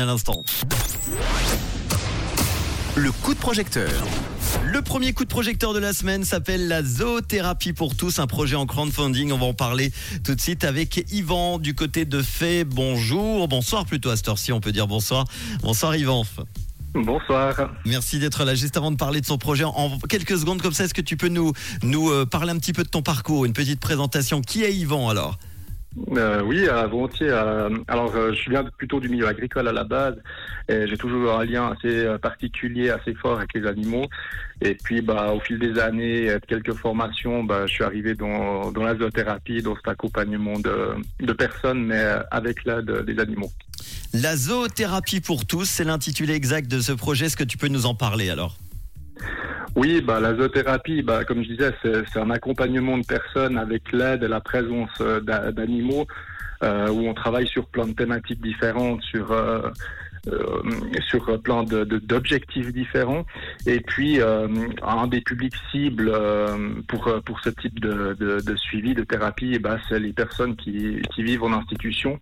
à l'instant. Le coup de projecteur. Le premier coup de projecteur de la semaine s'appelle la zoothérapie pour tous, un projet en crowdfunding. On va en parler tout de suite avec Yvan du côté de Fait. Bonjour, bonsoir plutôt à cette heure-ci, on peut dire bonsoir. Bonsoir Yvan. Bonsoir. Merci d'être là. Juste avant de parler de son projet, en quelques secondes comme ça, est-ce que tu peux nous, nous euh, parler un petit peu de ton parcours, une petite présentation Qui est Yvan alors? Euh, oui, volontiers. euh, alors, euh, je viens plutôt du milieu agricole à la base. et J'ai toujours un lien assez euh, particulier, assez fort avec les animaux. Et puis, bah, au fil des années, quelques formations, bah, je suis arrivé dans, la zoothérapie, dans cet accompagnement de, de personnes, mais avec l'aide des animaux. La zoothérapie pour tous, c'est l'intitulé exact de ce projet. Est-ce que tu peux nous en parler alors? Oui, bah, la zoothérapie, bah, comme je disais, c'est un accompagnement de personnes avec l'aide et la présence euh, d'a- d'animaux, euh, où on travaille sur plein de thématiques différentes, sur euh, euh, sur plein de- de- d'objectifs différents. Et puis, euh, un des publics cibles euh, pour pour ce type de, de, de suivi, de thérapie, eh ben, c'est les personnes qui, qui vivent en institution.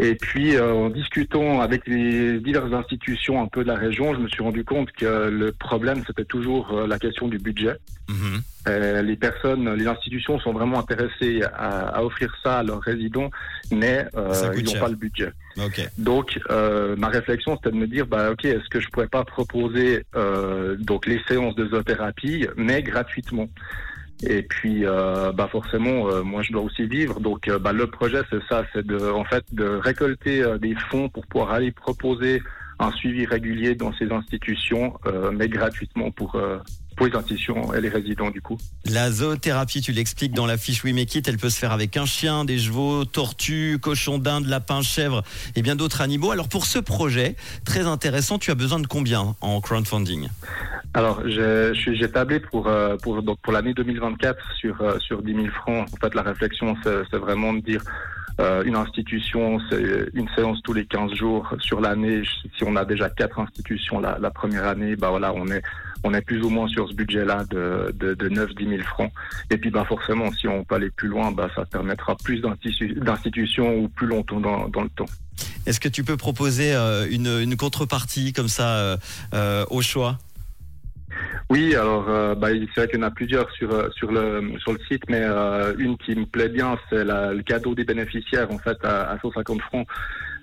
Et puis, euh, en discutant avec les diverses institutions un peu de la région, je me suis rendu compte que le problème, c'était toujours euh, la question du budget. Mhm. Euh, les personnes, les institutions sont vraiment intéressées à, à offrir ça à leurs résidents, mais euh, ils n'ont pas le budget. Donc, euh, ma réflexion, c'était de me dire, bah, ok, est-ce que je pourrais pas proposer donc les séances de zoothérapie, mais gratuitement. Et puis, euh, bah forcément, euh, moi, je dois aussi vivre. Donc, euh, bah, le projet, c'est ça, c'est de, en fait, de récolter euh, des fonds pour pouvoir aller proposer un suivi régulier dans ces institutions, euh, mais gratuitement pour pour les institutions et les résidents du coup. La zoothérapie, tu l'expliques dans la fiche We Make It, elle peut se faire avec un chien, des chevaux, tortues, cochons d'Inde, lapins, chèvres et bien d'autres animaux. Alors pour ce projet, très intéressant, tu as besoin de combien en crowdfunding? Alors, j'ai je suis- tablé pour euh, pour donc pour l'année 2024 sur euh, sur 10 000 francs. En fait, la réflexion, c'est c'est vraiment de dire euh, une institution, c'est une séance tous les 15 jours sur l'année. Si on a déjà quatre institutions la, la première année, bah voilà, on est on est plus ou moins sur ce budget-là de, de, de 9-10 000 francs. Et puis, bah forcément, si on peut aller plus loin, bah ça permettra plus d'institu- d'institutions ou plus longtemps dans, dans le temps. Est-ce que tu peux proposer euh, une, une contrepartie comme ça euh, euh, au choix? Oui, alors euh, bah, c'est vrai qu'il y en a plusieurs sur sur le sur le site, mais euh, une qui me plaît bien, c'est le cadeau des bénéficiaires en fait à, à 150 francs.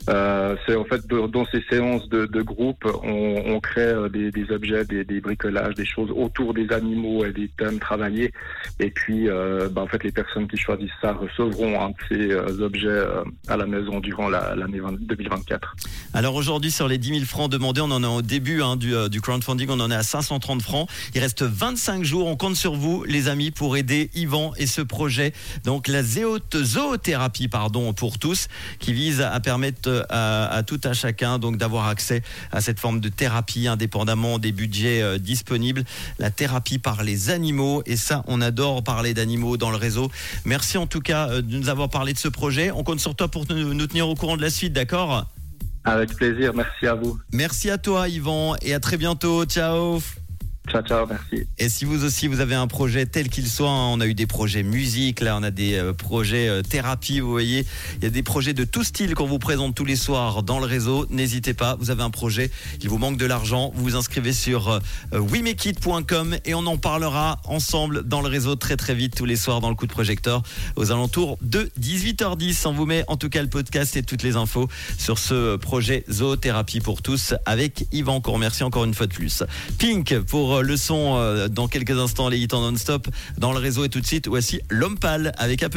Euh, c'est en fait dans ces séances de, groupe, on, crée euh, des, objets, des, bricolages, des choses autour des animaux et des thèmes travaillés. Et puis, euh, bah, en fait, les personnes qui choisissent ça recevront un de ces objets à la maison durant la- l'année 20 2024. Alors aujourd'hui, sur les 10 000 francs demandés, on en est au début hein, du, du crowdfunding, on en est à 530 francs. Il reste 25 jours. On compte sur vous, les amis, pour aider Yvan et ce projet. Donc la zoothérapie, pardon, pour tous, qui vise à permettre euh, à, à tout à chacun donc d'avoir accès à cette forme de thérapie, indépendamment des budgets euh, disponibles. La thérapie par les animaux, et ça, on adore parler d'animaux dans le réseau. Merci en tout cas euh, de nous avoir parlé de ce projet. On compte sur toi pour nous nous tenir au courant de la suite, d'accord? Avec plaisir, merci à vous. Merci à toi Yvan et à très bientôt. Ciao. Ciao, ciao, merci. Et si vous aussi vous avez un projet tel qu'il soit, hein, on a eu des projets musique, là on a des euh, projets euh, thérapie, vous voyez, il y a des projets de tout style qu'on vous présente tous les soirs dans le réseau. N'hésitez pas, vous avez un projet, il vous manque de l'argent, vous vous inscrivez sur euh, wemekit.com et on en parlera ensemble dans le réseau très très vite tous les soirs dans le coup de projecteur aux alentours de 18h10. On vous met en tout cas le podcast et toutes les infos sur ce projet zoothérapie pour tous avec Yvan qu'on remercie encore une fois de plus. Pink pour euh, le son euh, dans quelques instants les hits non-stop dans le réseau. Et tout de suite voici l'homme pâle avec un peu